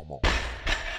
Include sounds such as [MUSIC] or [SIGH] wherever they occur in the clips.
performance.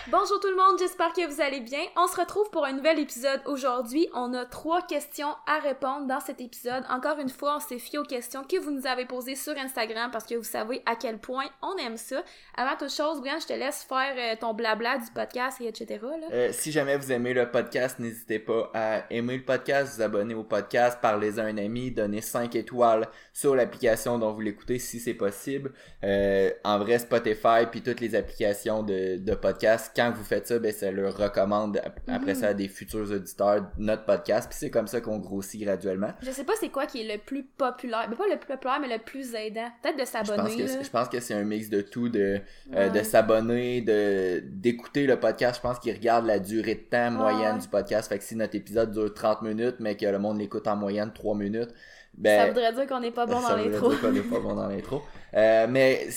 Bonjour tout le monde, j'espère que vous allez bien. On se retrouve pour un nouvel épisode aujourd'hui. On a trois questions à répondre dans cet épisode. Encore une fois, on s'est fié aux questions que vous nous avez posées sur Instagram parce que vous savez à quel point on aime ça. Avant toute chose, Brian, je te laisse faire euh, ton blabla du podcast et etc. Euh, si jamais vous aimez le podcast, n'hésitez pas à aimer le podcast, vous abonner au podcast, parlez à un ami, donnez 5 étoiles sur l'application dont vous l'écoutez si c'est possible. Euh, en vrai, Spotify puis toutes les applications de, de podcast quand vous faites ça, ben, ça leur recommande ap- après Mhm. ça à des futurs auditeurs notre podcast. Puis c'est comme ça qu'on grossit graduellement. Je sais pas c'est quoi qui est le plus populaire. Ben, pas le plus populaire, mais le plus aidant. Peut-être de s'abonner. je pense que c'est un mix de tout, de, euh, de s'abonner, de d'écouter le podcast. Je pense qu'ils regardent la durée de temps moyenne ouais. du podcast. Fait que si notre épisode dure 30 minutes, mais que le monde l'écoute en moyenne 3 minutes, Ça ben voudrait dire qu'on n'est pas bon [LAUGHS] ça dans voudrait l'intro. dire qu'on est pas bon dans l'intro. Euh, mais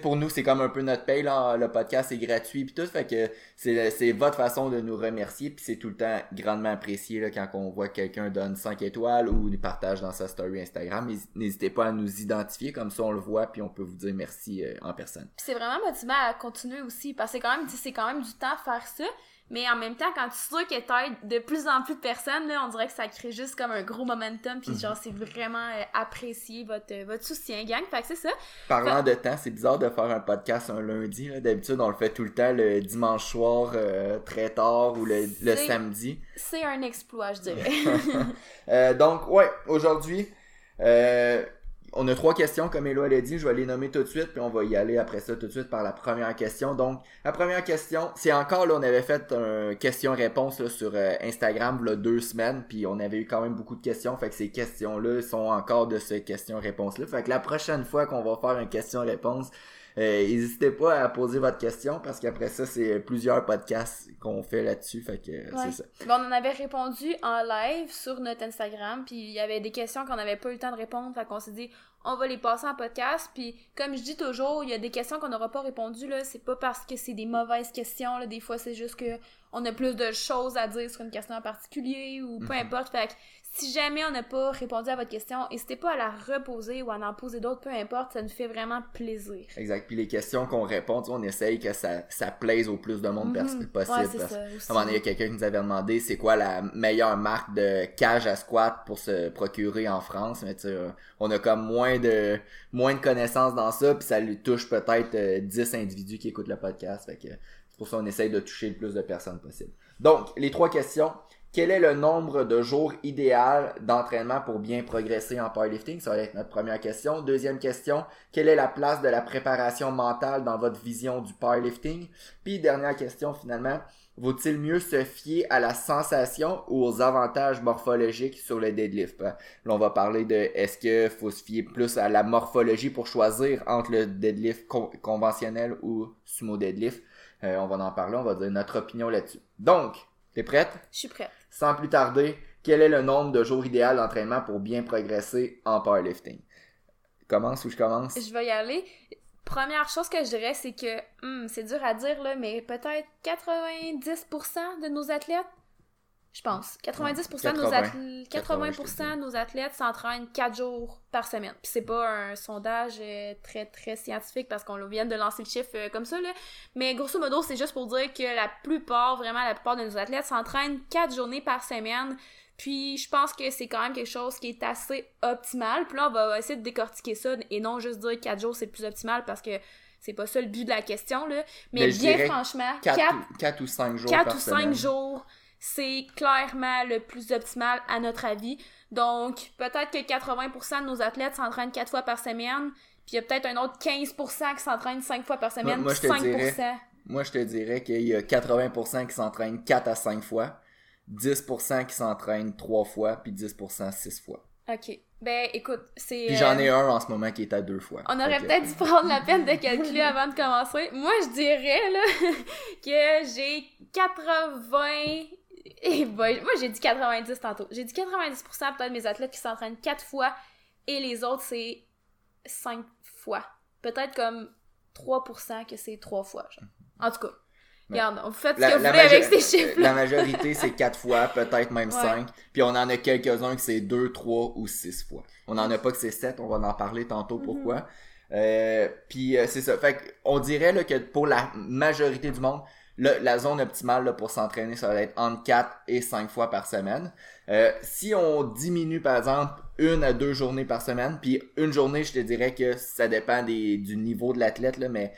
pour nous, c'est comme un peu notre paye. Le podcast est gratuit puis tout. Fait c'est, votre façon de nous remercier. C'est tout le temps grandement apprécié, là, quand on voit que quelqu'un donne 5 étoiles ou nous partage dans sa story Instagram. N'hés- N'hésitez pas à nous identifier. Comme ça, on le voit puis on peut vous dire merci euh, en personne. C'est vraiment motivant à continuer aussi parce que c'est quand même c'est quand même du temps à faire ça mais en même temps quand tu sais que t'aides de plus en plus de personnes là on dirait que ça crée juste comme un gros momentum puis genre c'est vraiment euh, apprécié votre euh, votre soutien gang fait que c'est ça Parlant de temps, c'est bizarre de faire un podcast un lundi. D'habitude, on le fait tout le temps le dimanche soir euh, très tard ou le, le samedi. c'est un exploit je dirais [LAUGHS] Euh, donc, ouais, aujourd'hui, euh, on a trois questions, comme Elo l'a dit. Je vais les nommer tout de suite, puis on va y aller après ça tout de suite par la première question. Donc, la première question, c'est encore, là, on avait fait un question-réponse sur euh, Instagram, là, deux semaines, puis on avait eu quand même beaucoup de questions. Fait que ces questions-là sont encore de ce question-réponse-là. Fait que la prochaine fois qu'on va faire une question-réponse, n'hésitez pas à poser votre question, parce qu'après ça, c'est plusieurs podcasts qu'on fait là-dessus. Fait que euh, Ouais. c'est ça. Bon, on en avait répondu en live sur notre Instagram, puis il y avait des questions qu'on n'avait pas eu le temps de répondre, fait qu'on s'est dit on va les passer en podcast, puis comme je dis toujours, il y a des questions qu'on n'aura pas répondu là, c'est pas parce que c'est des mauvaises questions là, des fois c'est juste que on a plus de choses à dire sur une question en particulier ou peu Mhm. importe, fait que si jamais on n'a pas répondu à votre question, n'hésitez pas à la reposer ou à en poser d'autres, peu importe, ça nous fait vraiment plaisir. Exact. Puis les questions qu'on répond, on essaye que ça, ça plaise au plus de monde Mhm. possible. Ouais, parce ça un moment donné, il y a quelqu'un qui nous avait demandé c'est quoi la meilleure marque de cage à squat pour se procurer en France? Mais tu sais, euh, on a comme moins de moins de connaissances dans ça, puis ça lui touche peut-être euh, 10 individus qui écoutent le podcast. Fait que c'est pour ça qu'on essaye de toucher le plus de personnes possible. Donc, les trois questions. Quel est le nombre de jours idéal d'entraînement pour bien progresser en powerlifting? Ça va être notre première question. Deuxième question, quelle est la place de la préparation mentale dans votre vision du powerlifting? Puis dernière question finalement, vaut-il mieux se fier à la sensation ou aux avantages morphologiques sur le deadlift? Là, on va parler de est-ce que faut se fier plus à la morphologie pour choisir entre le deadlift con- conventionnel ou sumo deadlift? Euh, on va en parler, on va dire notre opinion là-dessus. Donc, t'es prête? Je suis prête. Sans plus tarder, quel est le nombre de jours idéal d'entraînement pour bien progresser en powerlifting? Commence ou je commence? Je vais y aller. Première chose que je dirais, c'est que hmm, c'est dur à dire, là, mais peut-être 90% de nos athlètes, je pense, 90% de nos 80. athlètes, 80% de nos athlètes s'entraînent 4 jours par semaine. Puis c'est pas un sondage euh, très très scientifique parce qu'on vient de lancer le chiffre euh, comme ça, là. Mais grosso modo, c'est juste pour dire que la plupart, vraiment la plupart de nos athlètes s'entraînent 4 journées par semaine. Puis je pense que c'est quand même quelque chose qui est assez optimal. Puis là, on va essayer de décortiquer ça et non juste dire 4 jours c'est plus optimal parce que c'est pas ça le but de la question, là. Mais, Mais je bien franchement, 4, 4, ou 5 jours 4 par ou semaine. 5 jours, c'est clairement le plus optimal à notre avis. Donc, peut-être que 80% de nos athlètes s'entraînent 4 fois par semaine, puis il y a peut-être un autre 15% qui s'entraînent 5 fois par semaine, moi, je te 5%. dirais- Moi, je te dirais qu'il y a 80% qui s'entraînent 4 à 5 fois, 10% qui s'entraînent 3 fois, puis 10% 6 fois. Ok. Ben, écoute, c'est... Puis j'en euh, ai un en ce moment qui est à 2 fois. On aurait peut-être dû prendre la peine de calculer avant de commencer. Moi, je dirais, là, [LAUGHS] que j'ai 80... [LAUGHS] Eh boy, moi, j'ai dit 90 tantôt. J'ai dit 90% peut-être de mes athlètes qui s'entraînent 4 fois et les autres, c'est 5 fois. Peut-être comme 3% que c'est 3 fois, genre. En tout cas, Ouais. regarde, vous faites ce La, que vous voulez avec ces chiffres la majorité, c'est 4 fois, peut-être même Ouais. 5. Puis on en a quelques-uns que c'est 2, 3 ou 6 fois. On en a pas que c'est 7, on va en parler tantôt Mhm. pourquoi. Euh, puis euh, c'est ça. Fait on dirait là, que pour la majorité du monde, la zone optimale pour s'entraîner, ça va être entre 4 et 5 fois par semaine. Euh, si on diminue par exemple une à deux journées par semaine, puis une journée, je te dirais que ça dépend des, du niveau de l'athlète, mais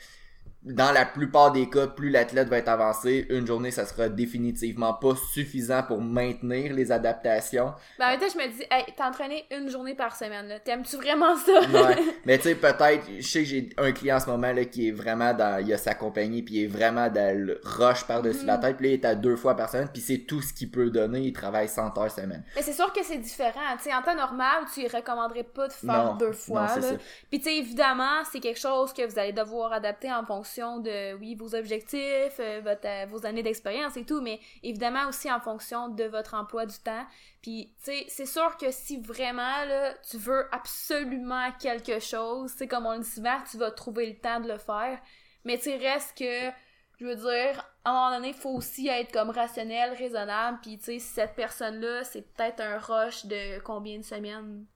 dans la plupart des cas, plus l'athlète va être avancé, une journée, ça sera définitivement pas suffisant pour maintenir les adaptations. Ben, en fait, je me dis, hey, t'entraîner une journée par semaine, là. T'aimes-tu vraiment ça? ouais. [LAUGHS] Mais tu sais, peut-être, je sais que j'ai un client en ce moment, là, qui est vraiment dans, il a sa compagnie, puis il est vraiment dans le rush par-dessus la mhm. tête, puis il est à deux fois par semaine, puis c'est tout ce qu'il peut donner, il travaille 100 heures semaine. Mais c'est sûr que c'est différent, tu sais, en temps normal, tu ne recommanderais pas de faire deux fois, non, là. Puis tu sais, évidemment, c'est quelque chose que vous allez devoir adapter en fonction de, oui, vos objectifs, euh, euh, vos années d'expérience et tout, mais évidemment aussi en fonction de votre emploi du temps. Puis, tu sais, c'est sûr que si vraiment, tu veux absolument quelque chose, c'est comme on le dit souvent, tu vas trouver le temps de le faire. Mais tu reste que, je veux dire, à un moment donné, il faut aussi être comme rationnel, raisonnable. Puis, tu sais, cette personne-là, c'est peut-être un rush de combien de semaines?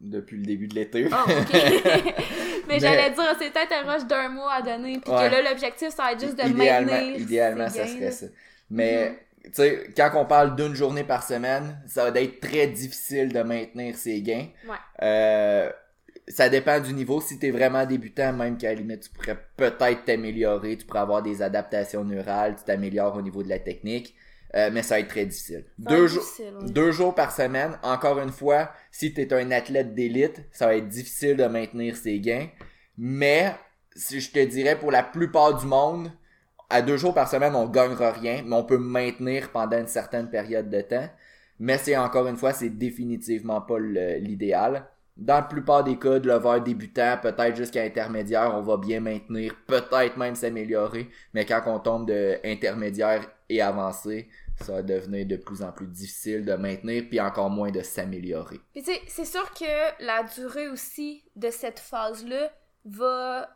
Depuis le début de l'été. Oh, [LAUGHS] [LAUGHS] mais, j'allais dire, c'est peut-être un rush d'un mois à donner, puis que là, l'objectif, ça va être juste de idéalement, maintenir. Idéalement, ça serait ça. Mais, mm-hmm. tu sais, quand on parle d'une journée par semaine, ça va être très difficile de maintenir ses gains. Ouais. Euh, ça dépend du niveau. Si t'es vraiment débutant, même qu'à la limite, tu pourrais peut-être t'améliorer, tu pourrais avoir des adaptations neurales, tu t'améliores au niveau de la technique. Euh, mais ça va être très difficile. Deux, jours, deux jours par semaine, encore une fois, si tu es un athlète d'élite, ça va être difficile de maintenir ses gains. Mais, si je te dirais, pour la plupart du monde, à deux jours par semaine, on gagnera rien, mais on peut maintenir pendant une certaine période de temps. Mais c'est encore une fois, c'est définitivement pas l'idéal. Dans la plupart des cas, de lever débutant, peut-être jusqu'à intermédiaire, on va bien maintenir, peut-être même s'améliorer. Mais quand on tombe de intermédiaire et avancé, ça va devenir de plus en plus difficile de maintenir, puis encore moins de s'améliorer. Puis c'est sûr que la durée aussi de cette phase-là va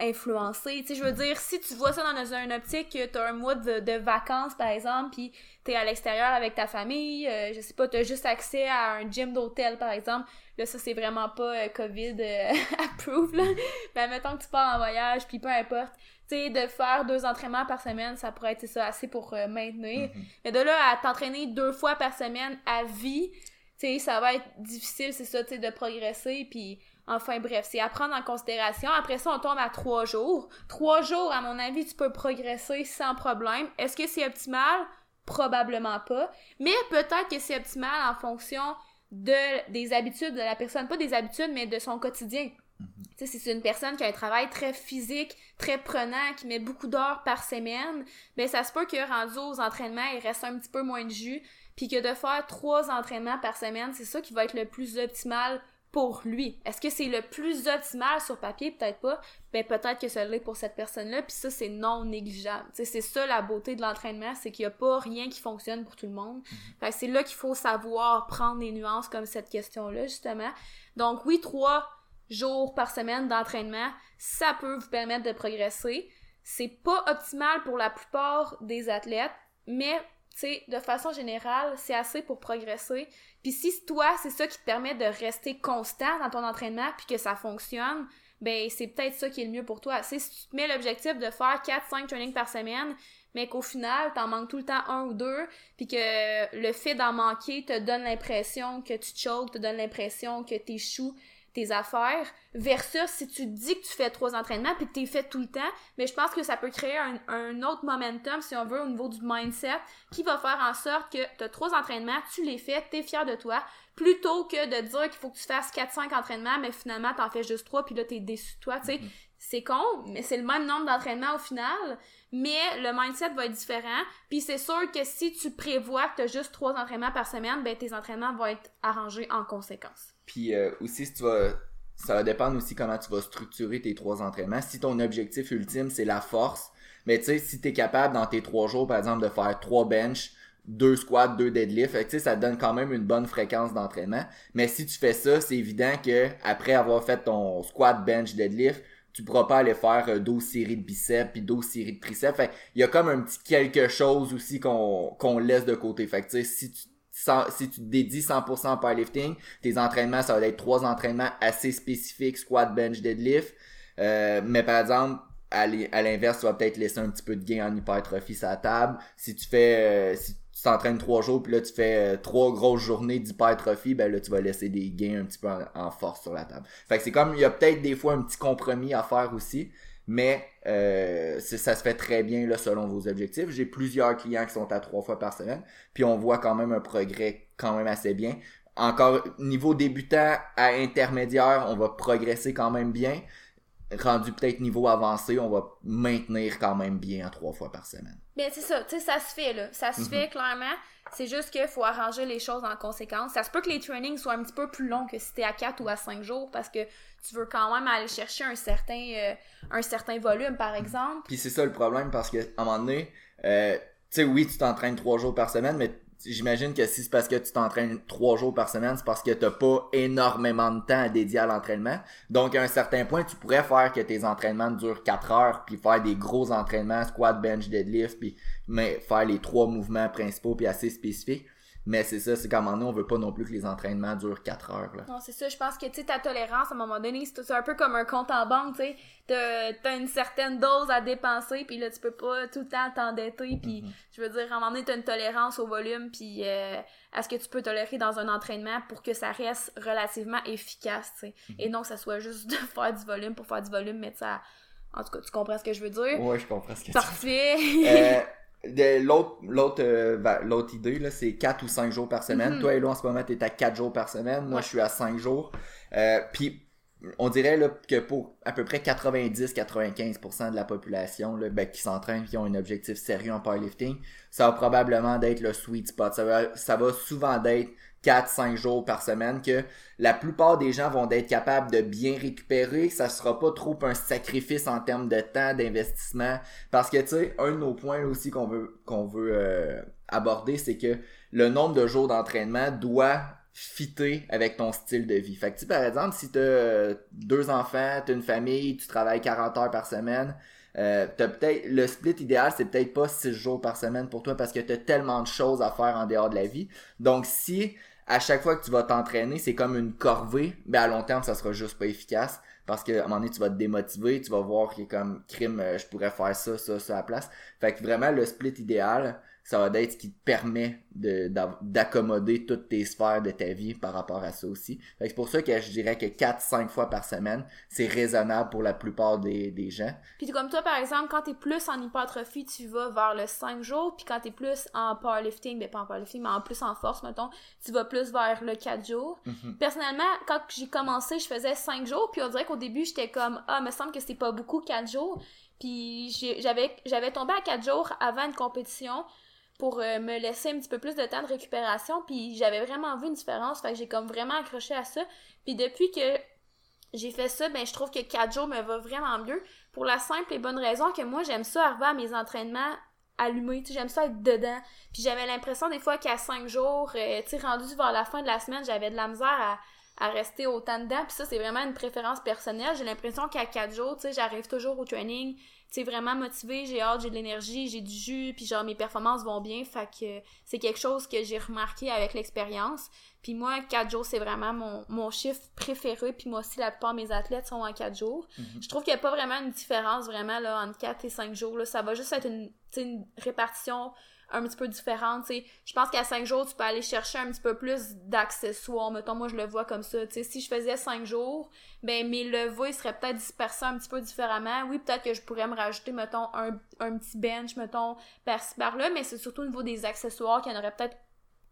influencer. Tu sais, je veux dire, si tu vois ça dans une optique que t'as un mois de, vacances, par exemple, puis t'es à l'extérieur avec ta famille, euh, je sais pas, t'as juste accès à un gym d'hôtel, par exemple, là, ça, c'est vraiment pas euh, COVID euh. [LAUGHS] Mais mettons que tu pars en voyage, puis peu importe, sais, de faire deux entraînements par semaine, ça pourrait être ça assez pour maintenir. Mm-hmm. Mais de là à t'entraîner deux fois par semaine à vie, tu sais, ça va être difficile, c'est ça, tu sais, de progresser, puis Enfin bref, c'est à prendre en considération. Après ça, on tombe à trois jours. Trois jours, à mon avis, tu peux progresser sans problème. Est-ce que c'est optimal? Probablement pas. Mais peut-être que c'est optimal en fonction de, des habitudes de la personne. Pas des habitudes, mais de son quotidien. Sais, si c'est une personne qui a un travail très physique, très prenant, qui met beaucoup d'heures par semaine, ben ça se peut que rendu aux entraînements, il reste un petit peu moins de jus, puis que de faire trois entraînements par semaine, c'est ça qui va être le plus optimal pour lui. Est-ce que c'est le plus optimal sur papier? Peut-être pas. Ben, peut-être que ça l'est pour cette personne-là, puis ça, c'est non négligeable. c'est ça la beauté de l'entraînement, c'est qu'il n'y a pas rien qui fonctionne pour tout le monde. Mhm. c'est là qu'il faut savoir prendre des nuances comme cette question-là, justement. Donc oui, trois jours par semaine d'entraînement, ça peut vous permettre de progresser. C'est pas optimal pour la plupart des athlètes, mais sais, de façon générale, c'est assez pour progresser. Puis si toi, c'est ça qui te permet de rester constant dans ton entraînement puis que ça fonctionne, ben c'est peut-être ça qui est le mieux pour toi. si tu te mets l'objectif de faire 4-5 trainings par semaine, mais qu'au final, t'en manques tout le temps un ou deux, puis que le fait d'en manquer te donne l'impression que tu choques, te donne l'impression que t'échoues, tes affaires versus si tu dis que tu fais trois entraînements puis que tu fait tout le temps, mais je pense que ça peut créer un, autre momentum, si on veut, au niveau du mindset, qui va faire en sorte que tu as trois entraînements, tu les fais, tu es fier de toi, plutôt que de dire qu'il faut que tu fasses 4-5 entraînements, mais finalement, tu en fais juste trois puis là, tu es déçu de toi, tu sais. C'est con, mais c'est le même nombre d'entraînements au final, mais le mindset va être différent. Puis c'est sûr que si tu prévois que tu as juste trois entraînements par semaine, ben tes entraînements vont être arrangés en conséquence. Puis euh, aussi, si tu vas. Ça va dépendre aussi comment tu vas structurer tes trois entraînements. Si ton objectif ultime, c'est la force, mais tu sais, si tu es capable dans tes trois jours, par exemple, de faire trois bench, deux squats, deux deadlifts, fait que, ça te donne quand même une bonne fréquence d'entraînement. Mais si tu fais ça, c'est évident que après avoir fait ton squat, bench, deadlift, tu pourras pas aller faire 12 euh, séries de biceps puis 12 séries de triceps. Fait il y a comme un petit quelque chose aussi qu'on qu'on laisse de côté. Fait que si tu si tu te dédies 100% au powerlifting, tes entraînements, ça va être trois entraînements assez spécifiques, squat, bench, deadlift. Euh, mais par exemple, à l'inverse, tu vas peut-être laisser un petit peu de gain en hypertrophie sur la table. Si tu fais, euh, si tu t'entraînes trois jours, puis là tu fais euh, trois grosses journées d'hypertrophie, ben là tu vas laisser des gains un petit peu en, force sur la table. Fait que c'est comme, il y a peut-être des fois un petit compromis à faire aussi, mais euh, ça se fait très bien là selon vos objectifs. J'ai plusieurs clients qui sont à trois fois par semaine, puis on voit quand même un progrès quand même assez bien. Encore niveau débutant à intermédiaire, on va progresser quand même bien rendu peut-être niveau avancé, on va maintenir quand même bien à trois fois par semaine. Bien, c'est ça, tu sais, ça se fait, là. Ça se fait, mhm. clairement. C'est juste qu'il faut arranger les choses en conséquence. Ça se peut que les trainings soient un petit peu plus longs que si t'es à 4 ou à 5 jours parce que tu veux quand même aller chercher un certain, euh, un certain volume, par exemple. Puis c'est ça le problème parce que, à un moment donné, euh, tu sais, oui, tu t'entraînes 3 jours par semaine, mais j'imagine que si c'est parce que tu t'entraînes trois jours par semaine, c'est parce que t'as pas énormément de temps à dédier à l'entraînement. Donc, à un certain point, tu pourrais faire que tes entraînements durent quatre heures, puis faire des gros entraînements, squat, bench, deadlift, puis mais faire les trois mouvements principaux, puis assez spécifiques. Mais c'est ça, c'est qu'à un moment donné, on veut pas non plus que les entraînements durent 4 heures. Là. Non, c'est ça. Je pense que, tu ta tolérance, à un moment donné, c'est un peu comme un compte en banque, tu. T'as une certaine dose à dépenser, puis là, tu peux pas tout le temps t'endetter. Puis, mm-hmm. je veux dire, à un moment donné, t'as une tolérance au volume, puis euh, à ce que tu peux tolérer dans un entraînement pour que ça reste relativement efficace, tu. Mm-hmm. Et non que ça soit juste de [LAUGHS] faire du volume pour faire du volume, mais ça... En tout cas, tu comprends ce que je veux dire? Ouais, je comprends ce que Parfait. tu veux dire. Euh, [LAUGHS] L'autre l'autre euh, ben, l'autre idée, là, c'est 4 ou 5 jours par semaine. Mm-hmm. Toi, Hello, en ce moment, t'es à 4 jours par semaine. Moi, je suis à 5 jours. Euh, Puis, on dirait là, que pour à peu près 90-95% de la population là, ben, qui s'entraîne, qui ont un objectif sérieux en powerlifting, ça va probablement d'être le sweet spot. Ça va, ça va souvent d'être 4-5 jours par semaine que la plupart des gens vont être capables de bien récupérer. Ça sera pas trop un sacrifice en termes de temps, d'investissement. Parce que, tu sais, un de nos points aussi qu'on veut, qu'on veut euh, aborder, c'est que le nombre de jours d'entraînement doit fitter avec ton style de vie. Fait que, tu par exemple, si tu as euh, deux enfants, tu une famille, tu travailles 40 heures par semaine, euh, peut-être le split idéal, c'est peut-être pas 6 jours par semaine pour toi parce que tu as tellement de choses à faire en dehors de la vie. Donc si à chaque fois que tu vas t'entraîner, c'est comme une corvée, ben à long terme, ça sera juste pas efficace. Parce qu'à un moment donné, tu vas te démotiver, tu vas voir qu'il est comme crime, euh, je pourrais faire ça, ça, ça à la place. Fait que vraiment, le split idéal, ça va être ce qui te permet d'accommoder toutes tes sphères de ta vie par rapport à ça aussi. C'est pour ça que je dirais que 4-5 fois par semaine, c'est raisonnable pour la plupart des, des gens. Puis comme toi, par exemple, quand t'es plus en hypertrophie, tu vas vers le 5 jours, puis quand t'es plus en powerlifting, ben pas en powerlifting, mais en plus en force, mettons, tu vas plus vers le 4 jours. Mm-hmm. Personnellement, quand j'ai commencé, je faisais 5 jours, puis on dirait qu'au début, j'étais comme, ah, me semble que c'est pas beaucoup 4 jours. Puis j'avais j'avais tombé à 4 jours avant une compétition pour euh, me laisser un petit peu plus de temps de récupération. Puis j'avais vraiment vu une différence. Fait que j'ai comme vraiment accroché à ça. Puis depuis que j'ai fait ça, ben je trouve que 4 jours me va vraiment mieux. Pour la simple et bonne raison que moi, j'aime ça arriver à mes entraînements allumés. J'aime ça être dedans. Puis j'avais l'impression des fois qu'à 5 jours, euh, tu rendu vers la fin de la semaine, j'avais de la misère à à rester autant dedans. Puis ça, c'est vraiment une préférence personnelle. J'ai l'impression qu'à 4 jours, tu sais, j'arrive toujours au training c'est vraiment motivé, j'ai hâte, j'ai de l'énergie, j'ai du jus, puis genre mes performances vont bien, fait que c'est quelque chose que j'ai remarqué avec l'expérience. Puis moi, 4 jours, c'est vraiment mon, mon chiffre préféré, puis moi aussi, la plupart de mes athlètes sont en 4 jours. Mhm. Je trouve qu'il n'y a pas vraiment une différence vraiment là, entre 4 et 5 jours. Là. Ça va juste être une, une répartition un petit peu différente, tu sais. Je pense qu'à 5 jours, tu peux aller chercher un petit peu plus d'accessoires. Mettons, moi, je le vois comme ça, tu sais. Si je faisais 5 jours, ben, mes levées seraient peut-être dispersés un petit peu différemment. Oui, peut-être que je pourrais me rajouter, mettons, un, un petit bench, mettons, par-ci, par-là, mais c'est surtout au niveau des accessoires qu'il y en aurait peut-être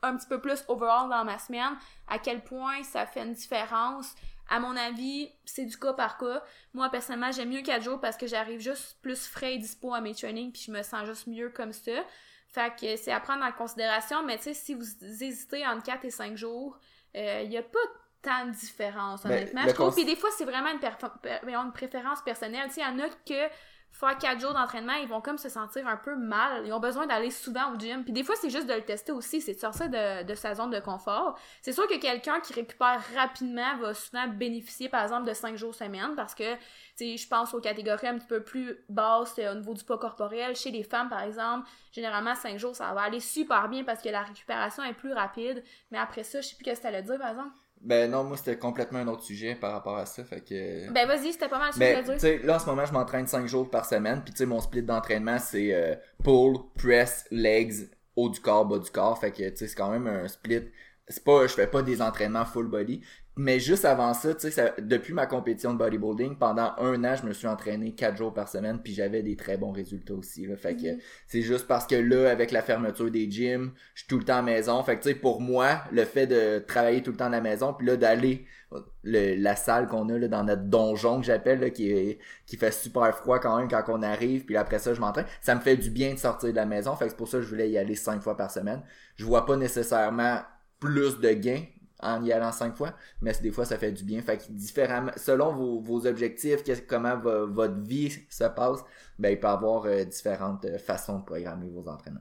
un petit peu plus overall dans ma semaine. À quel point ça fait une différence? À mon avis, c'est du cas par cas. Moi, personnellement, j'aime mieux 4 jours parce que j'arrive juste plus frais et dispo à mes trainings puis je me sens juste mieux comme ça. Fait que c'est à prendre en considération, mais tu sais, si vous hésitez entre 4 et 5 jours, il euh, n'y a pas tant de différence, Ben, honnêtement. je trouve. cons- Puis des fois, c'est vraiment une, per- une préférence personnelle. Tu sais, il y en a que faire quatre jours d'entraînement, ils vont comme se sentir un peu mal. Ils ont besoin d'aller souvent au gym. Puis des fois, c'est juste de le tester aussi. C'est de sortir de, de sa zone de confort. C'est sûr que quelqu'un qui récupère rapidement va souvent bénéficier, par exemple, de cinq jours semaine parce que, tu je pense aux catégories un petit peu plus basses euh, au niveau du poids corporel. Chez les femmes, par exemple, généralement, cinq jours, ça va aller super bien parce que la récupération est plus rapide. Mais après ça, je sais plus ce que t'allais dire, par exemple. Ben non, moi c'était complètement un autre sujet par rapport à ça, fait que... Ben vas-y, c'était pas mal ce que Mais je là en ce moment, je m'entraîne 5 jours par semaine, puis tu sais, mon split d'entraînement c'est euh, pull, press, legs, haut du corps, bas du corps, fait que tu sais, c'est quand même un split. C'est pas, je fais pas des entraînements full body, mais juste avant ça, tu sais, depuis ma compétition de bodybuilding, pendant un an, je me suis entraîné 4 jours par semaine, puis j'avais des très bons résultats aussi, là, fait que Mhm. c'est juste parce que là, avec la fermeture des gyms, je suis tout le temps à la maison, fait que tu sais, pour moi, le fait de travailler tout le temps à la maison, puis là, d'aller le- la salle qu'on a là, dans notre donjon que j'appelle là, qui est qui fait super froid quand même quand on arrive puis après ça je m'entraîne ça me fait du bien de sortir de la maison. Fait que c'est pour ça que je voulais y aller cinq fois par semaine. Je vois pas nécessairement plus de gains en y allant cinq fois mais des fois ça fait du bien. Fait que différemment selon vos, objectifs comment votre vie se passe ben il peut y avoir euh, différentes euh, façons de programmer vos entraînements.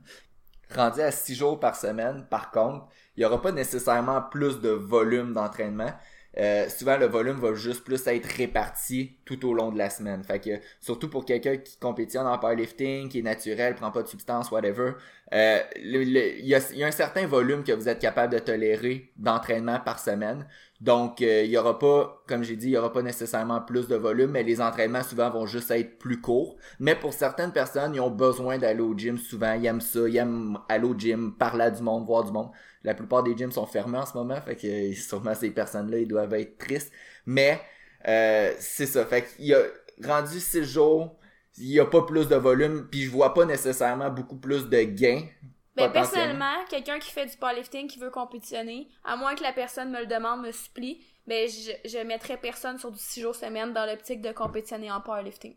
Rendu à six jours par semaine par contre il y aura pas nécessairement plus de volume d'entraînement euh, souvent le volume va juste plus être réparti tout au long de la semaine. Fait que surtout pour quelqu'un qui compétitionne en powerlifting, qui est naturel, prend pas de substance, whatever, euh, il y, a, y a un certain volume que vous êtes capable de tolérer d'entraînement par semaine. Donc euh, il y aura pas, comme j'ai dit, il y aura pas nécessairement plus de volume, mais les entraînements souvent vont juste être plus courts. Mais pour certaines personnes, ils ont besoin d'aller au gym souvent, ils aiment ça, ils aiment aller au gym, parler à du monde, voir du monde. La plupart des gyms sont fermés en ce moment, fait que euh, sûrement ces personnes-là, ils doivent être tristes. Mais euh, c'est ça, fait qu'il y a rendu six jours, il y a pas plus de volume, puis je vois pas nécessairement beaucoup plus de gains. Potentiellement. personnellement, quelqu'un qui fait du powerlifting, qui veut compétitionner, à moins que la personne me le demande, me supplie, ben, je, je mettrais personne sur du 6 jours semaine dans l'optique de compétitionner en powerlifting.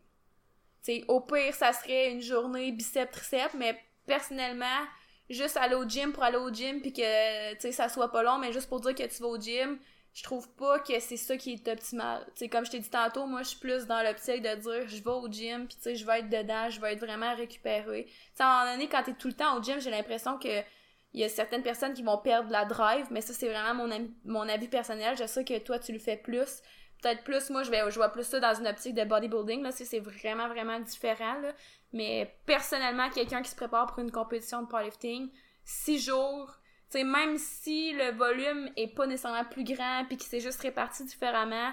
T'sais, au pire, ça serait une journée bicep-tricep, mais personnellement, juste aller au gym pour aller au gym puis que, tu sais, ça soit pas long, mais juste pour dire que tu vas au gym, je trouve pas que c'est ça qui est optimal. Tu comme je t'ai dit tantôt, moi, je suis plus dans l'optique de dire, je vais au gym, puis tu sais, je vais être dedans, je vais être vraiment récupéré. Tu à un moment donné, quand t'es tout le temps au gym, j'ai l'impression que il y a certaines personnes qui vont perdre la drive, mais ça, c'est vraiment mon, mon avis personnel. Je sais que toi, tu le fais plus. Peut-être plus, moi, je, vais, je vois plus ça dans une optique de bodybuilding. Là, c'est vraiment, vraiment différent. Là. Mais personnellement, quelqu'un qui se prépare pour une compétition de powerlifting, six jours, tu sais, même si le volume est pas nécessairement plus grand puis qu'il s'est juste réparti différemment,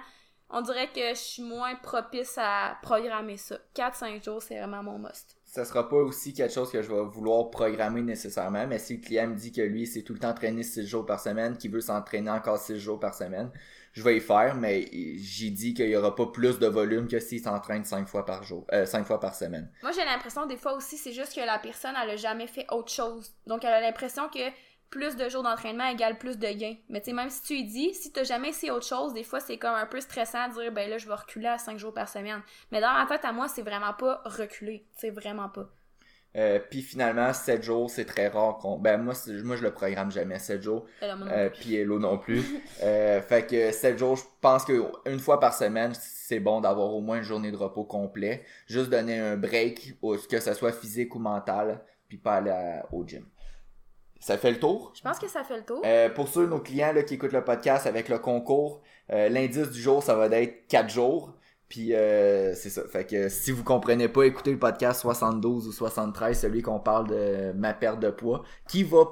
on dirait que je suis moins propice à programmer ça. 4-5 jours, c'est vraiment mon must. ça sera pas aussi quelque chose que je vais vouloir programmer nécessairement, mais si le client me dit que lui, c'est tout le temps entraîné 6 jours par semaine, qu'il veut s'entraîner encore 6 jours par semaine, je vais y faire, mais j'ai dit qu'il y aura pas plus de volume que s'il s'entraîne 5 fois par jour, euh, 5 fois par semaine. Moi, j'ai l'impression, des fois aussi, c'est juste que la personne, elle a jamais fait autre chose. Donc, elle a l'impression que plus de jours d'entraînement égale plus de gains. Mais tu sais, même si tu lui dis, si t'as jamais essayé autre chose, des fois, c'est comme un peu stressant de dire, ben là, je vais reculer à 5 jours par semaine. Mais dans ma tête, à moi, c'est vraiment pas reculer. C'est vraiment pas. Euh, puis finalement, 7 jours, c'est très rare qu'on... Ben moi, moi je le programme jamais 7 jours. Euh, puis Hello non plus. [LAUGHS] Euh, fait que 7 jours, je pense que une fois par semaine, c'est bon d'avoir au moins une journée de repos complet. Juste donner un break, que ce soit physique ou mental, puis pas aller à- au gym. Ça fait le tour? Je pense que ça fait le tour. Euh, pour ceux, nos clients là, qui écoutent le podcast avec le concours, l'indice du jour, ça va être 4 jours. Puis euh, c'est ça. Fait que si vous comprenez pas, écoutez le podcast 72 ou 73, celui qu'on parle de ma perte de poids, qui va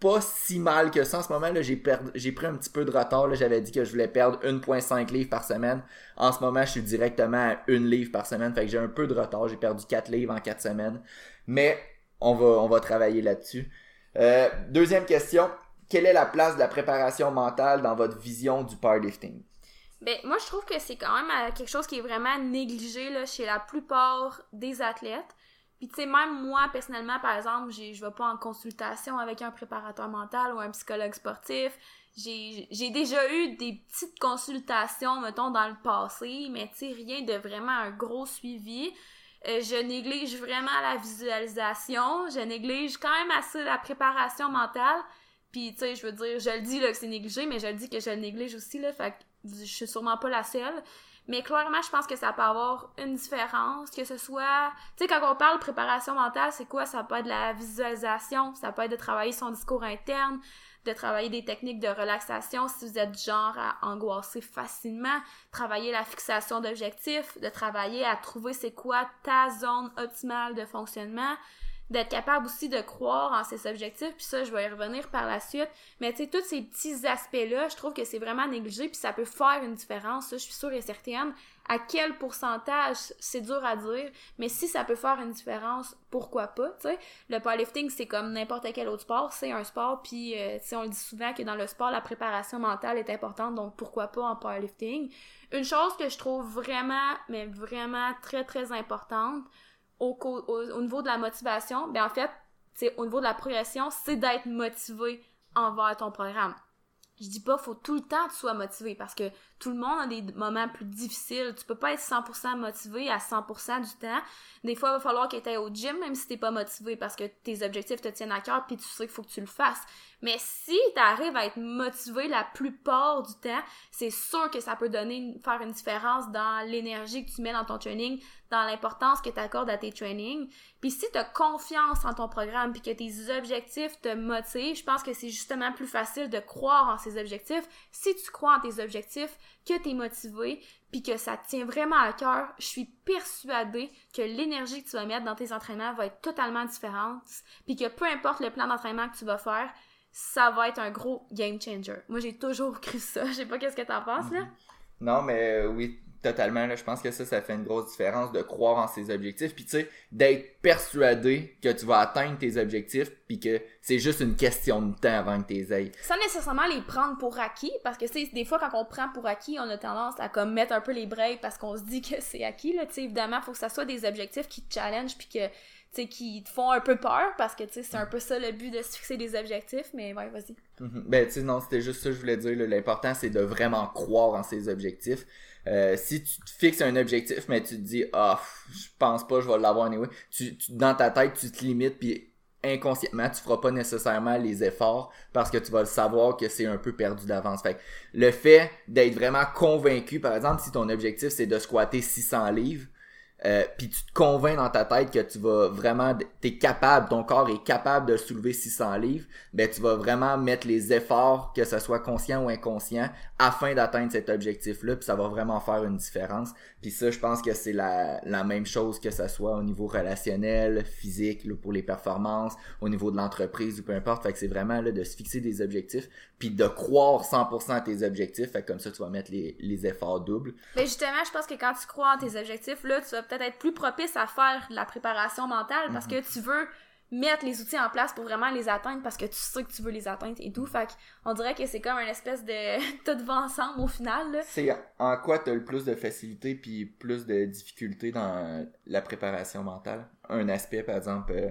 pas si mal que ça en ce moment. là J'ai perdu, j'ai pris un petit peu de retard. J'avais dit que je voulais perdre 1.5 livres par semaine. En ce moment, je suis directement à 1 livre par semaine. Fait que j'ai un peu de retard. J'ai perdu 4 livres en 4 semaines. Mais on va, on va travailler là-dessus. Euh, deuxième question. Quelle est la place de la préparation mentale dans votre vision du powerlifting? Ben, moi, je trouve que c'est quand même euh, quelque chose qui est vraiment négligé là, chez la plupart des athlètes. Puis, tu sais, même moi, personnellement, par exemple, je vais pas en consultation avec un préparateur mental ou un psychologue sportif. J'ai j'ai déjà eu des petites consultations, mettons, dans le passé, mais tu sais, rien de vraiment un gros suivi. Euh, je néglige vraiment la visualisation. Je néglige quand même assez la préparation mentale. Puis, tu sais, je veux dire, je le dis là, que c'est négligé, mais je le dis que je le néglige aussi, là. Fait que je suis sûrement pas la seule. Mais clairement, je pense que ça peut avoir une différence, que ce soit... Tu sais, quand on parle préparation mentale, c'est quoi? Ça peut être de la visualisation, ça peut être de travailler son discours interne, de travailler des techniques de relaxation si vous êtes du genre à angoisser facilement, travailler la fixation d'objectifs, de travailler à trouver c'est quoi ta zone optimale de fonctionnement, d'être capable aussi de croire en ses objectifs, puis ça, je vais y revenir par la suite. Mais tu sais, tous ces petits aspects-là, je trouve que c'est vraiment négligé, puis ça peut faire une différence, ça, je suis sûre et certaine. À quel pourcentage, c'est dur à dire, mais si ça peut faire une différence, pourquoi pas, tu sais? Le powerlifting, c'est comme n'importe quel autre sport, c'est un sport, puis euh, on le dit souvent que dans le sport, la préparation mentale est importante, donc pourquoi pas en powerlifting. Une chose que je trouve vraiment, mais vraiment très, très importante, au, au, niveau de la motivation, ben en fait, c'est au niveau de la progression, c'est d'être motivé envers ton programme. Je dis pas faut tout le temps que tu sois motivé parce que tout le monde a des moments plus difficiles. Tu peux pas être 100% motivé à 100% du temps. Des fois, il va falloir que tu au gym même si t'es pas motivé parce que tes objectifs te tiennent à cœur puis tu sais qu'il faut que tu le fasses. Mais si tu arrives à être motivé la plupart du temps, c'est sûr que ça peut donner faire une différence dans l'énergie que tu mets dans ton training, dans l'importance que tu accordes à tes trainings. Puis si tu as confiance en ton programme puis que tes objectifs te motivent, je pense que c'est justement plus facile de croire en ces objectifs. Si tu crois en tes objectifs, que tu es motivé, puis que ça te tient vraiment à cœur, je suis persuadée que l'énergie que tu vas mettre dans tes entraînements va être totalement différente, puis que peu importe le plan d'entraînement que tu vas faire, ça va être un gros game changer. Moi, j'ai toujours [LAUGHS] cru ça. Je sais pas qu'est-ce que t'en penses, là. Non, mais euh, oui, totalement. Là, je pense que ça, ça fait une grosse différence de croire en ses objectifs. Puis tu sais, d'être persuadé que tu vas atteindre tes objectifs, puis que c'est juste une question de temps avant que tu les ailles. Sans nécessairement les prendre pour acquis, parce que c'est des fois quand on prend pour acquis, on a tendance à comme mettre un peu les breaks parce qu'on se dit que c'est acquis. Là, tu sais, évidemment, faut que ça soit des objectifs qui te challenge puis que sais, qui te font un peu peur parce que, tu sais, c'est un peu ça le but de se fixer des objectifs, mais ouais, vas-y. Mhm. Ben, tu sais, non, c'était juste ça que je voulais dire. L'important, c'est de vraiment croire en ses objectifs. Euh, si tu te fixes un objectif, mais tu te dis, ah, je pense pas, je vais l'avoir anyway, tu, tu, dans ta tête, tu te limites, puis inconsciemment, tu feras pas nécessairement les efforts parce que tu vas le savoir que c'est un peu perdu d'avance. Fait le fait d'être vraiment convaincu, par exemple, si ton objectif c'est de squatter 600 livres, euh, puis tu te convaincs dans ta tête que tu vas vraiment t'es capable ton corps est capable de soulever 600 livres ben tu vas vraiment mettre les efforts que ce soit conscient ou inconscient afin d'atteindre cet objectif là puis ça va vraiment faire une différence. Puis ça je pense que c'est la, la même chose que ce soit au niveau relationnel physique là, pour les performances au niveau de l'entreprise ou peu importe. Fait que c'est vraiment là de se fixer des objectifs puis de croire 100% à tes objectifs. Fait que comme ça tu vas mettre les, les efforts doubles. Mais justement je pense que quand tu crois en tes objectifs là tu vas peut-être être plus propice à faire la préparation mentale parce mhm. que tu veux mettre les outils en place pour vraiment les atteindre parce que tu sais que tu veux les atteindre et tout. Fait on dirait que c'est comme une espèce de [LAUGHS] tout va ensemble au final. C'est en quoi tu as le plus de facilité puis plus de difficulté dans la préparation mentale? Un aspect, par exemple, euh,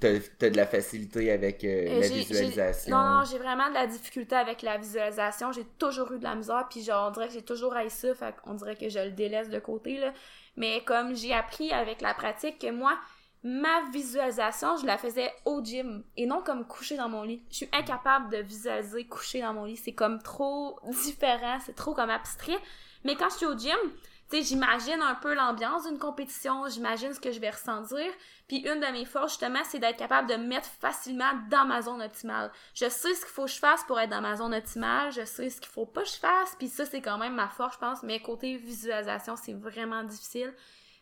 T'as as de la facilité avec euh, euh, la visualisation? Non, non, j'ai vraiment de la difficulté avec la visualisation. J'ai toujours eu de la misère, puis genre, on dirait que j'ai toujours haï ça, fait on dirait que je le délaisse de côté, là. Mais comme j'ai appris avec la pratique que moi, ma visualisation, je la faisais au gym et non comme coucher dans mon lit. Je suis incapable de visualiser coucher dans mon lit. C'est comme trop différent, c'est trop comme abstrait. Mais quand je suis au gym, j'imagine un peu l'ambiance d'une compétition, j'imagine ce que je vais ressentir. Puis une de mes forces, justement, c'est d'être capable de me mettre facilement dans ma zone optimale. Je sais ce qu'il faut que je fasse pour être dans ma zone optimale, je sais ce qu'il faut pas que je fasse, puis ça, c'est quand même ma force, je pense, mais côté visualisation, c'est vraiment difficile.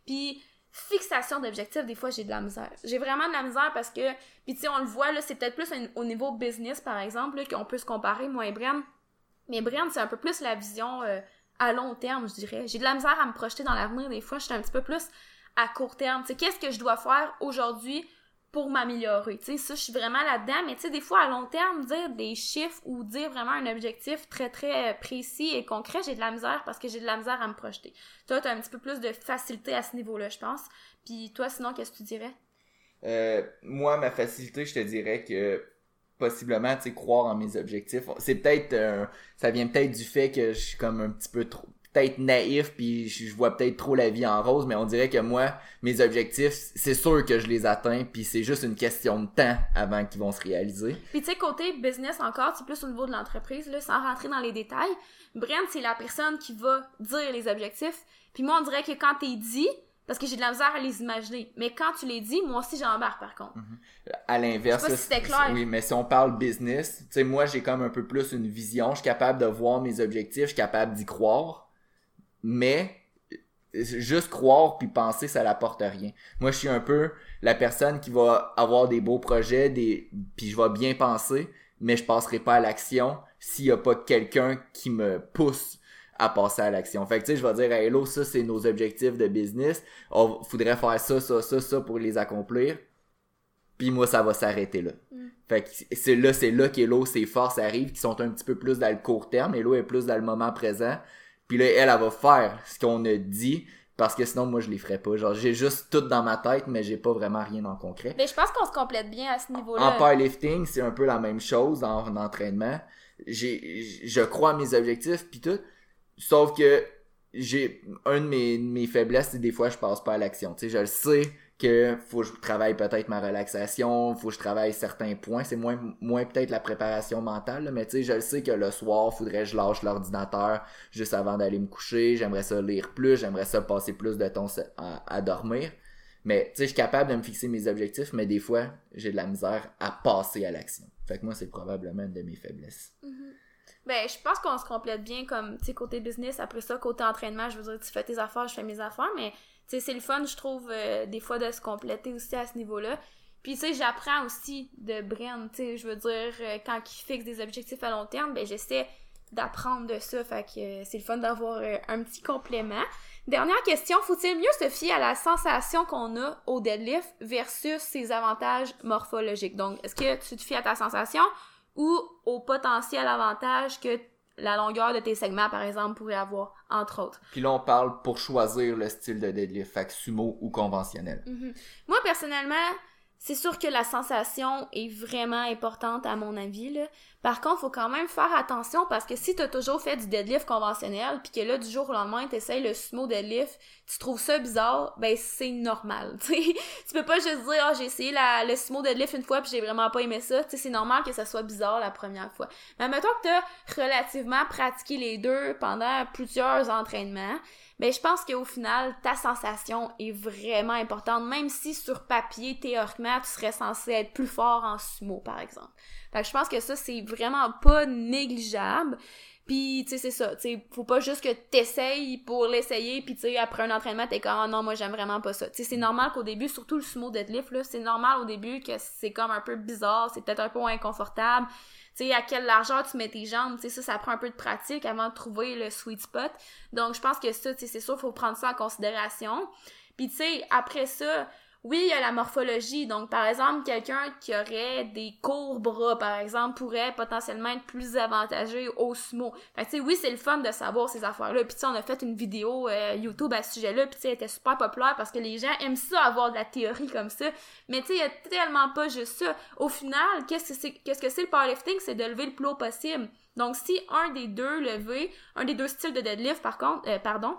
Puis fixation d'objectifs, des fois, j'ai de la misère. J'ai vraiment de la misère parce que, puis tu sais, on le voit, là, c'est peut-être plus au niveau business, par exemple, qu'on peut se comparer, moi et Brian. Mais Brian, c'est un peu plus la vision euh, à long terme, je dirais. J'ai de la misère à me projeter dans l'avenir, des fois, je suis un petit peu plus à court terme. Tu qu'est-ce que je dois faire aujourd'hui pour m'améliorer? Tu sais, ça, je suis vraiment là-dedans, mais tu sais, des fois, à long terme, dire des chiffres ou dire vraiment un objectif très, très précis et concret, j'ai de la misère parce que j'ai de la misère à me projeter. Toi, tu as un petit peu plus de facilité à ce niveau-là, je pense. Puis toi, sinon, qu'est-ce que tu dirais? Euh, moi, ma facilité, je te dirais que possiblement, tu sais, croire en mes objectifs. C'est peut-être, ça vient peut-être du fait que je suis comme un petit peu trop, peut-être naïf puis je vois peut-être trop la vie en rose mais on dirait que moi mes objectifs c'est sûr que je les atteins puis c'est juste une question de temps avant qu'ils vont se réaliser puis tu sais côté business encore c'est plus au niveau de l'entreprise là sans rentrer dans les détails Brent c'est la personne qui va dire les objectifs puis moi on dirait que quand t'es dit parce que j'ai de la misère à les imaginer. Mais quand tu les dis, moi aussi j'embarque par contre. Mhm. À l'inverse. Si clair. Oui, mais si on parle business, tu sais, moi j'ai comme un peu plus une vision. Je suis capable de voir mes objectifs, je suis capable d'y croire. Mais juste croire puis penser, ça n'apporte rien. Moi, je suis un peu la personne qui va avoir des beaux projets, des puis je vais bien penser, mais je passerai pas à l'action s'il y a pas quelqu'un qui me pousse à passer à l'action. Fait que tu sais, je vais dire, hello, ça c'est nos objectifs de business. On faudrait faire ça, ça, ça, ça pour les accomplir. Puis moi, ça va s'arrêter là. Mm. Fait que c'est là, c'est là qu'Hello, ses forces arrivent, qui sont un petit peu plus dans le court terme. Hello est plus dans le moment présent. Puis là, elle, elle va faire ce qu'on a dit. Parce que sinon, moi, je les ferais pas. Genre, j'ai juste tout dans ma tête, mais j'ai pas vraiment rien en concret. Mais je pense qu'on se complète bien à ce niveau-là. En powerlifting, c'est un peu la même chose en, en entraînement. J'ai, je crois à mes objectifs, puis tout. Sauf que j'ai un de mes, mes faiblesses, c'est des fois je passe pas à l'action. Tu sais, je le sais que faut que je travaille peut-être ma relaxation, faut que je travaille certains points. C'est moins, moins peut-être la préparation mentale, mais tu sais, je le sais que le soir, faudrait que je lâche l'ordinateur juste avant d'aller me coucher. J'aimerais ça lire plus, j'aimerais ça passer plus de temps à, dormir. Mais tu sais, je suis capable de me fixer mes objectifs, mais des fois, j'ai de la misère à passer à l'action. Fait que moi, c'est probablement une de mes faiblesses. Mm-hmm. Ben, je pense qu'on se complète bien comme, tu sais, côté business. Après ça, côté entraînement, je veux dire, tu fais tes affaires, je fais mes affaires. Mais, tu sais, c'est le fun, je trouve, euh, des fois, de se compléter aussi à ce niveau-là. Puis, tu sais, j'apprends aussi de Bren, tu sais, je veux dire, euh, quand il fixe des objectifs à long terme, ben, j'essaie d'apprendre de ça. Fait que euh, c'est le fun d'avoir un petit complément. Dernière question, faut-il mieux se fier à la sensation qu'on a au deadlift versus ses avantages morphologiques? Donc, est-ce que tu te fies à ta sensation ou au potentiel avantage que la longueur de tes segments, par exemple, pourrait avoir, entre autres. Puis là, on parle pour choisir le style de deadlift, fait sumo ou conventionnel. Mm-hmm. Moi, personnellement, c'est sûr que la sensation est vraiment importante à mon avis. Là. Par contre, faut quand même faire attention parce que si tu as toujours fait du deadlift conventionnel, puis que là, du jour au lendemain, tu essaies le sumo deadlift, tu trouves ça bizarre, ben c'est normal. [LAUGHS] tu peux pas juste dire oh, j'ai essayé la, le sumo deadlift une fois puis j'ai vraiment pas aimé ça. c'est normal que ça soit bizarre la première fois. Mais mettons que tu as relativement pratiqué les deux pendant plusieurs entraînements, ben je pense qu'au final, ta sensation est vraiment importante, même si sur papier, théoriquement, tu serais censé être plus fort en sumo, par exemple. Fait je pense que ça, c'est vraiment pas négligeable. Puis, tu sais, c'est ça. Tu sais, faut pas juste que t'essayes pour l'essayer, puis tu sais, après un entraînement, t'es comme, oh non, moi, j'aime vraiment pas ça. Tu sais, c'est normal qu'au début, surtout le sumo deadlift, là, c'est normal au début que c'est comme un peu bizarre, c'est peut-être un peu inconfortable tu sais, à quelle largeur tu mets tes jambes, tu sais, ça, ça prend un peu de pratique avant de trouver le sweet spot. Donc, je pense que ça, tu sais, c'est sûr, faut prendre ça en considération. Puis, tu sais, après ça, oui, il y a la morphologie. Donc, par exemple, quelqu'un qui aurait des courts bras, par exemple, pourrait potentiellement être plus avantagé au sumo. Fait tu sais, oui, c'est le fun de savoir ces affaires-là. Puis, tu on a fait une vidéo euh, YouTube à ce sujet-là, puis tu sais, elle était super populaire parce que les gens aiment ça, avoir de la théorie comme ça. Mais tu sais, il y a tellement pas juste ça. Au final, qu'est-ce que c'est, que le powerlifting? C'est de lever le plus haut possible. Donc, si un des deux levés, un des deux styles de deadlift, par contre, euh, pardon,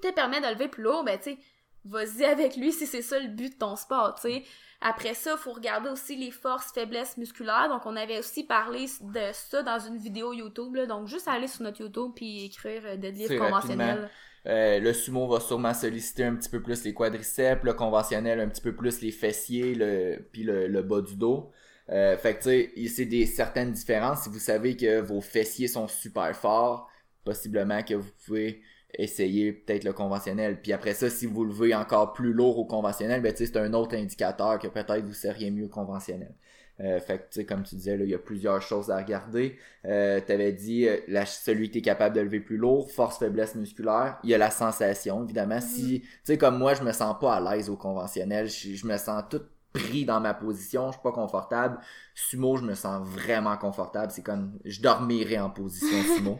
te permet de lever plus haut, ben, tu sais, vas-y avec lui si c'est ça le but de ton sport, tu sais. Après ça, faut regarder aussi les forces, faiblesses musculaires. Donc, on avait aussi parlé de ça dans une vidéo YouTube. Là. Donc, juste aller sur notre YouTube puis écrire euh, deadlift conventionnel. Euh, le sumo va sûrement solliciter un petit peu plus les quadriceps, le conventionnel un petit peu plus les fessiers, le puis le, bas du dos. Euh, fait que tu sais, c'est des certaines différences. Si vous savez que vos fessiers sont super forts, possiblement que vous pouvez essayer peut-être le conventionnel. Puis après ça, si vous levez encore plus lourd au conventionnel, ben c'est un autre indicateur que peut-être vous seriez mieux conventionnel. Euh, fait que, tu sais, comme tu disais, là, il y a plusieurs choses à regarder. Euh, tu avais dit, euh, la, celui qui est capable de lever plus lourd, force, faiblesse musculaire. Il y a la sensation, évidemment. Si, mm-hmm. tu sais, comme moi, je me sens pas à l'aise au conventionnel. Je, me sens tout pris dans ma position. Je suis pas confortable. Sumo, je me sens vraiment confortable. C'est comme, je dormirais en position [LAUGHS] sumo.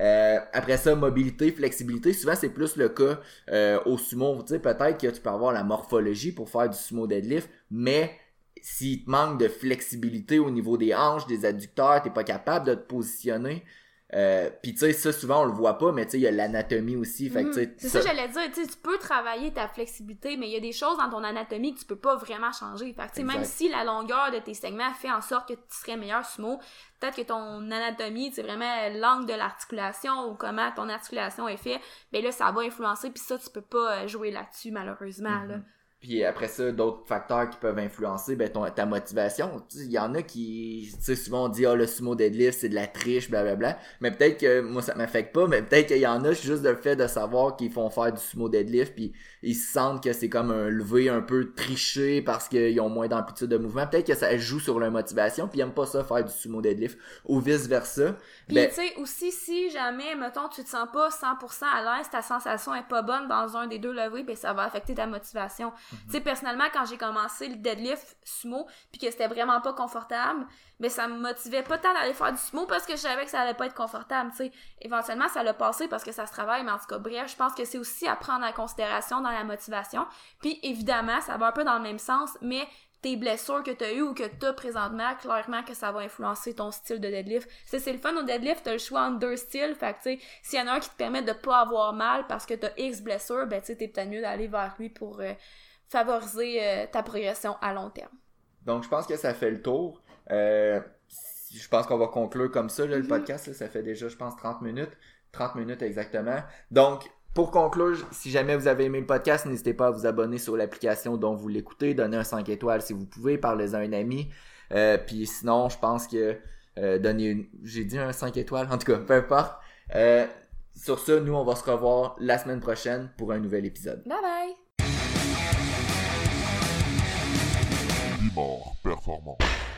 Euh, après ça, mobilité, flexibilité, souvent c'est plus le cas euh, au sumo. Tu sais, peut-être que tu peux avoir la morphologie pour faire du sumo deadlift, mais s'il te manque de flexibilité au niveau des hanches, des adducteurs, t'es pas capable de te positionner, Euh, puis tu sais, ça souvent on le voit pas, mais tu sais, il y a l'anatomie aussi. Fait Mhm. C'est ça, que j'allais dire, tu sais, tu peux travailler ta flexibilité, mais il y a des choses dans ton anatomie que tu peux pas vraiment changer. Fait que, même si la longueur de tes segments fait en sorte que tu serais meilleur sumo, peut-être que ton anatomie, c'est vraiment l'angle de l'articulation ou comment ton articulation est faite, ben là, ça va influencer, puis ça, tu peux pas euh, jouer là-dessus, malheureusement, là. Puis après ça, d'autres facteurs qui peuvent influencer ben, ton, ta motivation. Il y en a qui, tu sais, souvent on dit, ah, le sumo deadlift, c'est de la triche, blablabla. Mais peut-être que, moi, ça m'affecte pas, mais peut-être qu'il y en a juste le fait de savoir qu'ils font faire du sumo deadlift, puis ils se sentent que c'est comme un lever un peu triché parce qu'ils ont moins d'amplitude de mouvement. Peut-être que ça joue sur leur motivation, puis ils aiment pas ça faire du sumo deadlift, ou vice-versa. Puis, Ben, tu sais, aussi, si jamais, mettons, tu te sens pas 100% à l'aise, ta sensation est pas bonne dans un des deux levées, ben ça va affecter ta motivation. Mhm. Tu sais, personnellement, quand j'ai commencé le deadlift sumo, puis que c'était vraiment pas confortable, ben ça me motivait pas tant d'aller faire du sumo parce que je savais que ça allait pas être confortable, tu sais. Éventuellement, ça l'a passé parce que ça se travaille, mais en tout cas, bref, je pense que c'est aussi à prendre en considération dans la motivation. Puis, évidemment, ça va un peu dans le même sens, mais tes blessures que tu as eues ou que tu as présentement, clairement que ça va influencer ton style de deadlift. C'est c'est le fun au deadlift, t'as le choix entre deux styles, fait que tu sais, s'il y en a un qui te permet de pas avoir mal parce que t'as X blessures, ben tu sais, t'es peut-être mieux d'aller vers lui pour euh, favoriser euh, ta progression à long terme. Donc, je pense que ça fait le tour. Euh, je pense qu'on va conclure comme ça, là, le Mhm. podcast. là. ça fait déjà, je pense, 30 minutes. 30 minutes exactement. Donc, pour conclure, si jamais vous avez aimé le podcast, n'hésitez pas à vous abonner sur l'application dont vous l'écoutez. Donnez un 5 étoiles si vous pouvez. Parlez-en à un ami. Euh, Puis sinon, je pense que euh, donnez une... J'ai dit un 5 étoiles. En tout cas, peu importe. Euh, sur ça, nous, on va se revoir la semaine prochaine pour un nouvel épisode. Bye bye! Limor performant.